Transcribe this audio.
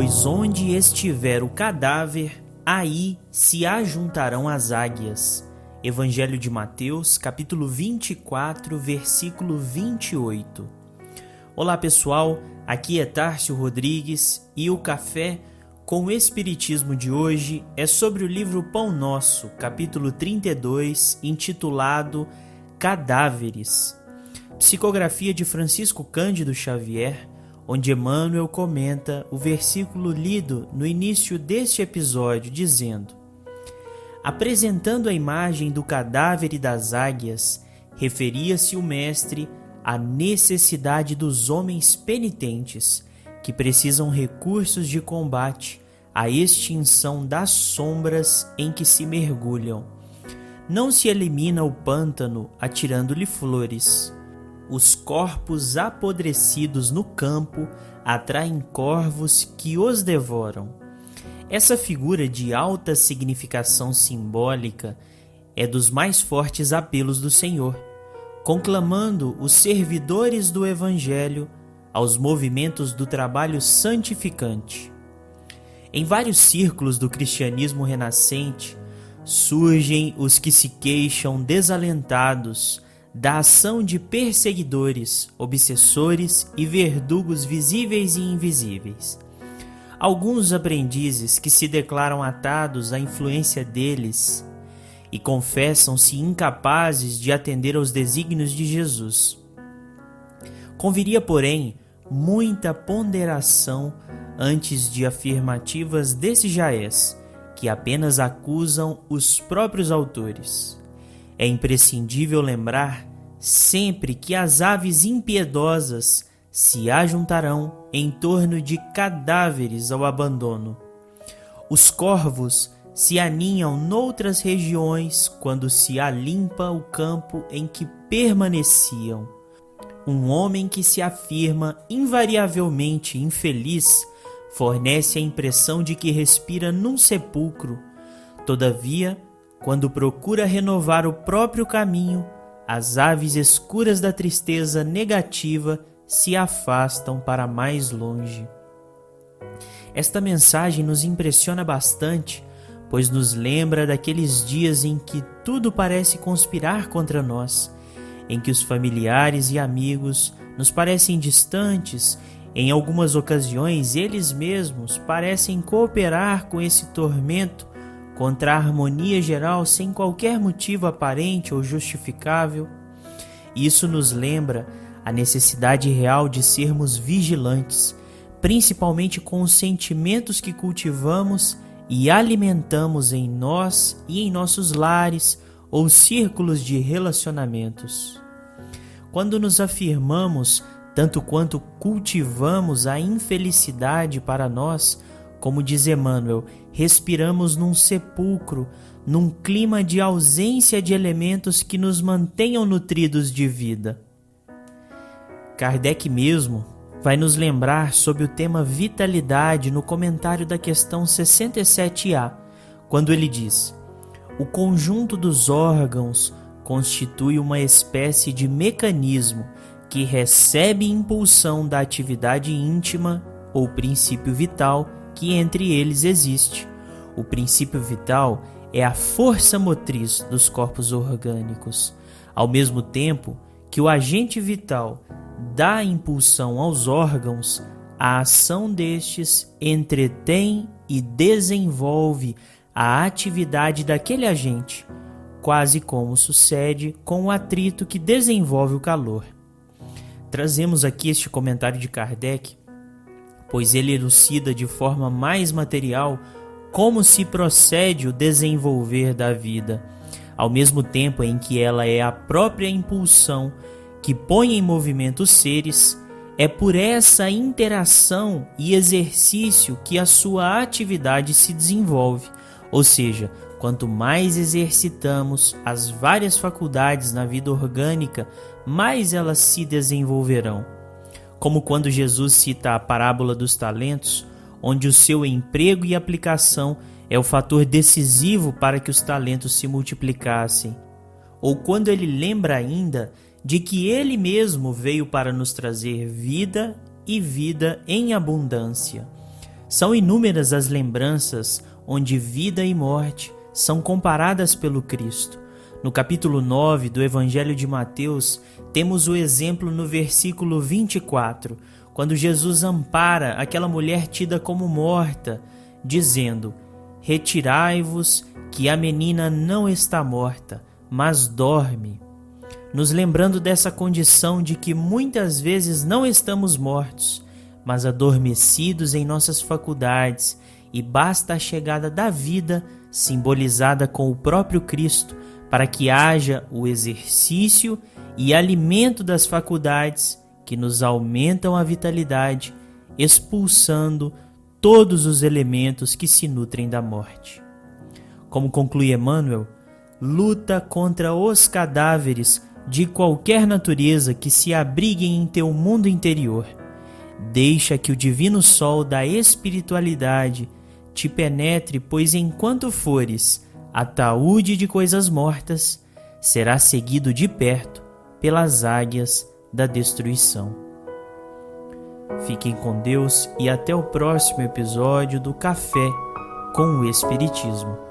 Pois onde estiver o cadáver, aí se ajuntarão as águias. Evangelho de Mateus, capítulo 24, versículo 28. Olá pessoal, aqui é Tárcio Rodrigues e o café com o Espiritismo de hoje é sobre o livro Pão Nosso, capítulo 32, intitulado Cadáveres. Psicografia de Francisco Cândido Xavier, onde Emmanuel comenta o versículo lido no início deste episódio, dizendo: Apresentando a imagem do cadáver e das águias, referia-se o Mestre à necessidade dos homens penitentes que precisam recursos de combate à extinção das sombras em que se mergulham. Não se elimina o pântano atirando-lhe flores. Os corpos apodrecidos no campo atraem corvos que os devoram. Essa figura de alta significação simbólica é dos mais fortes apelos do Senhor conclamando os servidores do Evangelho aos movimentos do trabalho santificante. Em vários círculos do cristianismo renascente, surgem os que se queixam desalentados da ação de perseguidores, obsessores e verdugos visíveis e invisíveis. Alguns aprendizes que se declaram atados à influência deles e confessam-se incapazes de atender aos desígnios de Jesus. Conviria, porém, muita ponderação antes de afirmativas desse jaez, que apenas acusam os próprios autores. É imprescindível lembrar sempre que as aves impiedosas se ajuntarão em torno de cadáveres ao abandono. Os corvos se aninham noutras regiões quando se alimpa o campo em que permaneciam. Um homem que se afirma invariavelmente infeliz fornece a impressão de que respira num sepulcro. Todavia, quando procura renovar o próprio caminho, as aves escuras da tristeza negativa se afastam para mais longe. Esta mensagem nos impressiona bastante pois nos lembra daqueles dias em que tudo parece conspirar contra nós, em que os familiares e amigos nos parecem distantes, em algumas ocasiões eles mesmos parecem cooperar com esse tormento contra a harmonia geral sem qualquer motivo aparente ou justificável. Isso nos lembra a necessidade real de sermos vigilantes, principalmente com os sentimentos que cultivamos e alimentamos em nós e em nossos lares ou círculos de relacionamentos. Quando nos afirmamos, tanto quanto cultivamos a infelicidade para nós, como diz Emmanuel, respiramos num sepulcro, num clima de ausência de elementos que nos mantenham nutridos de vida. Kardec mesmo, vai nos lembrar sobre o tema vitalidade no comentário da questão 67A, quando ele diz: O conjunto dos órgãos constitui uma espécie de mecanismo que recebe impulsão da atividade íntima ou princípio vital que entre eles existe. O princípio vital é a força motriz dos corpos orgânicos, ao mesmo tempo que o agente vital dá impulsão aos órgãos, a ação destes entretém e desenvolve a atividade daquele agente, quase como sucede com o atrito que desenvolve o calor. Trazemos aqui este comentário de Kardec, pois ele elucida de forma mais material como se procede o desenvolver da vida, ao mesmo tempo em que ela é a própria impulsão que põe em movimento os seres, é por essa interação e exercício que a sua atividade se desenvolve. Ou seja, quanto mais exercitamos as várias faculdades na vida orgânica, mais elas se desenvolverão. Como quando Jesus cita a parábola dos talentos, onde o seu emprego e aplicação é o fator decisivo para que os talentos se multiplicassem. Ou quando ele lembra ainda de que Ele mesmo veio para nos trazer vida e vida em abundância. São inúmeras as lembranças onde vida e morte são comparadas pelo Cristo. No capítulo 9 do Evangelho de Mateus, temos o exemplo no versículo 24, quando Jesus ampara aquela mulher tida como morta, dizendo: Retirai-vos, que a menina não está morta, mas dorme. Nos lembrando dessa condição de que muitas vezes não estamos mortos, mas adormecidos em nossas faculdades, e basta a chegada da vida, simbolizada com o próprio Cristo, para que haja o exercício e alimento das faculdades que nos aumentam a vitalidade, expulsando todos os elementos que se nutrem da morte. Como conclui Emmanuel, luta contra os cadáveres de qualquer natureza que se abriguem em teu mundo interior Deixa que o divino sol da espiritualidade te penetre, pois enquanto fores ataúde de coisas mortas, será seguido de perto pelas águias da destruição. Fiquem com Deus e até o próximo episódio do Café com o Espiritismo.